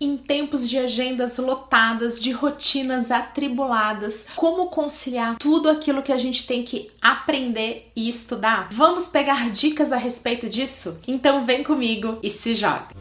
Em tempos de agendas lotadas, de rotinas atribuladas, como conciliar tudo aquilo que a gente tem que aprender e estudar? Vamos pegar dicas a respeito disso? Então vem comigo e se joga!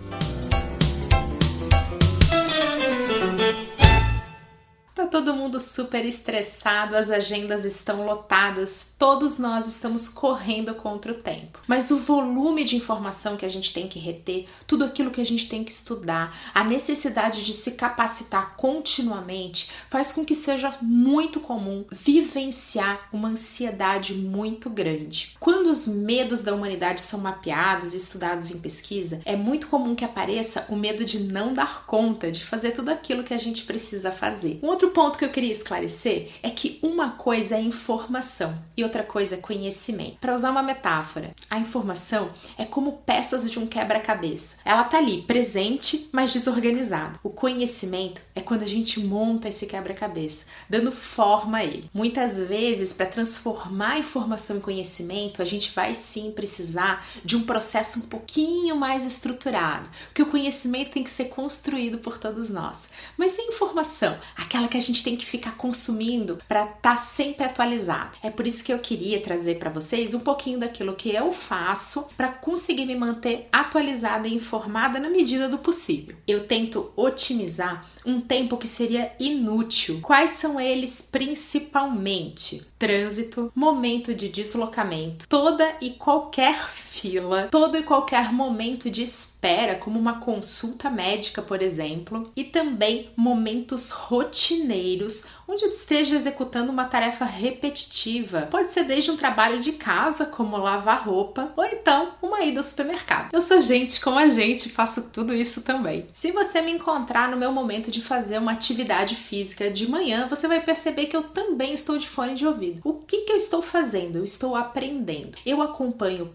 Todo mundo super estressado, as agendas estão lotadas, todos nós estamos correndo contra o tempo. Mas o volume de informação que a gente tem que reter, tudo aquilo que a gente tem que estudar, a necessidade de se capacitar continuamente, faz com que seja muito comum vivenciar uma ansiedade muito grande. Quando os medos da humanidade são mapeados e estudados em pesquisa, é muito comum que apareça o medo de não dar conta de fazer tudo aquilo que a gente precisa fazer. Um outro ponto ponto que eu queria esclarecer é que uma coisa é informação e outra coisa é conhecimento. Para usar uma metáfora, a informação é como peças de um quebra-cabeça. Ela tá ali, presente, mas desorganizada. O conhecimento é quando a gente monta esse quebra-cabeça, dando forma a ele. Muitas vezes, para transformar informação em conhecimento, a gente vai sim precisar de um processo um pouquinho mais estruturado, porque o conhecimento tem que ser construído por todos nós. Mas a informação, aquela que a gente tem que ficar consumindo para estar tá sempre atualizado. É por isso que eu queria trazer para vocês um pouquinho daquilo que eu faço para conseguir me manter atualizada e informada na medida do possível. Eu tento otimizar um tempo que seria inútil. Quais são eles principalmente? Trânsito, momento de deslocamento, toda e qualquer fila, todo e qualquer momento de espera, como uma consulta médica, por exemplo, e também momentos rotineiros onde esteja executando uma tarefa repetitiva. Pode ser desde um trabalho de casa, como lavar roupa, ou então uma ida ao supermercado. Eu sou gente como a gente, faço tudo isso também. Se você me encontrar no meu momento de fazer uma atividade física de manhã, você vai perceber que eu também estou de fone de ouvido. O que, que eu estou fazendo? Eu estou aprendendo. Eu acompanho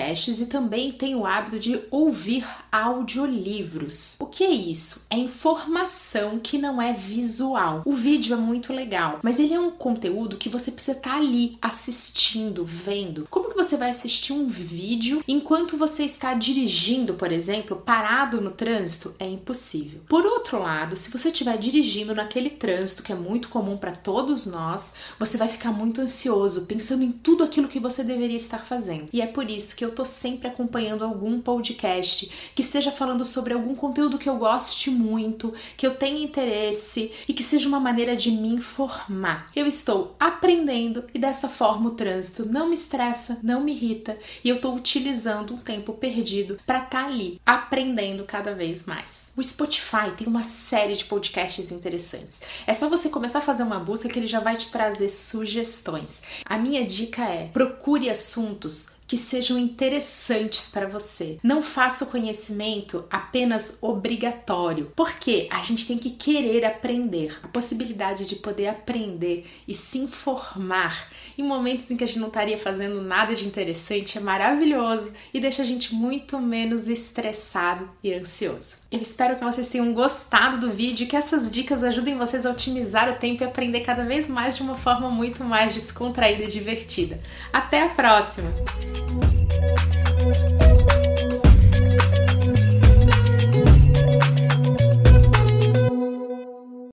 podcasts e também tenho o hábito de ouvir audiolivros. O que é isso? É informação que não é visual. O vídeo é muito legal, mas ele é um conteúdo que você precisa estar tá ali assistindo, vendo. Como que você vai assistir um vídeo enquanto você está dirigindo, por exemplo, parado no trânsito? É impossível. Por outro lado, se você estiver dirigindo naquele trânsito que é muito comum para todos nós, você vai ficar muito ansioso, pensando em tudo aquilo que você deveria estar fazendo. E é por isso que eu tô sempre acompanhando algum podcast que esteja falando sobre algum conteúdo que eu goste muito, que eu tenha interesse e que seja uma maneira de me informar. Eu estou aprendendo e dessa forma o trânsito não me estressa, não me irrita e eu estou utilizando um tempo perdido para estar tá ali aprendendo cada vez mais. O Spotify tem uma série de podcasts interessantes. É só você começar a fazer uma busca que ele já vai te trazer sugestões. A minha dica é: procure assuntos que sejam interessantes para você. Não faça o conhecimento apenas obrigatório, porque a gente tem que querer aprender. A possibilidade de poder aprender e se informar em momentos em que a gente não estaria fazendo nada de interessante é maravilhoso e deixa a gente muito menos estressado e ansioso. Eu espero que vocês tenham gostado do vídeo e que essas dicas ajudem vocês a otimizar o tempo e aprender cada vez mais de uma forma muito mais descontraída e divertida. Até a próxima!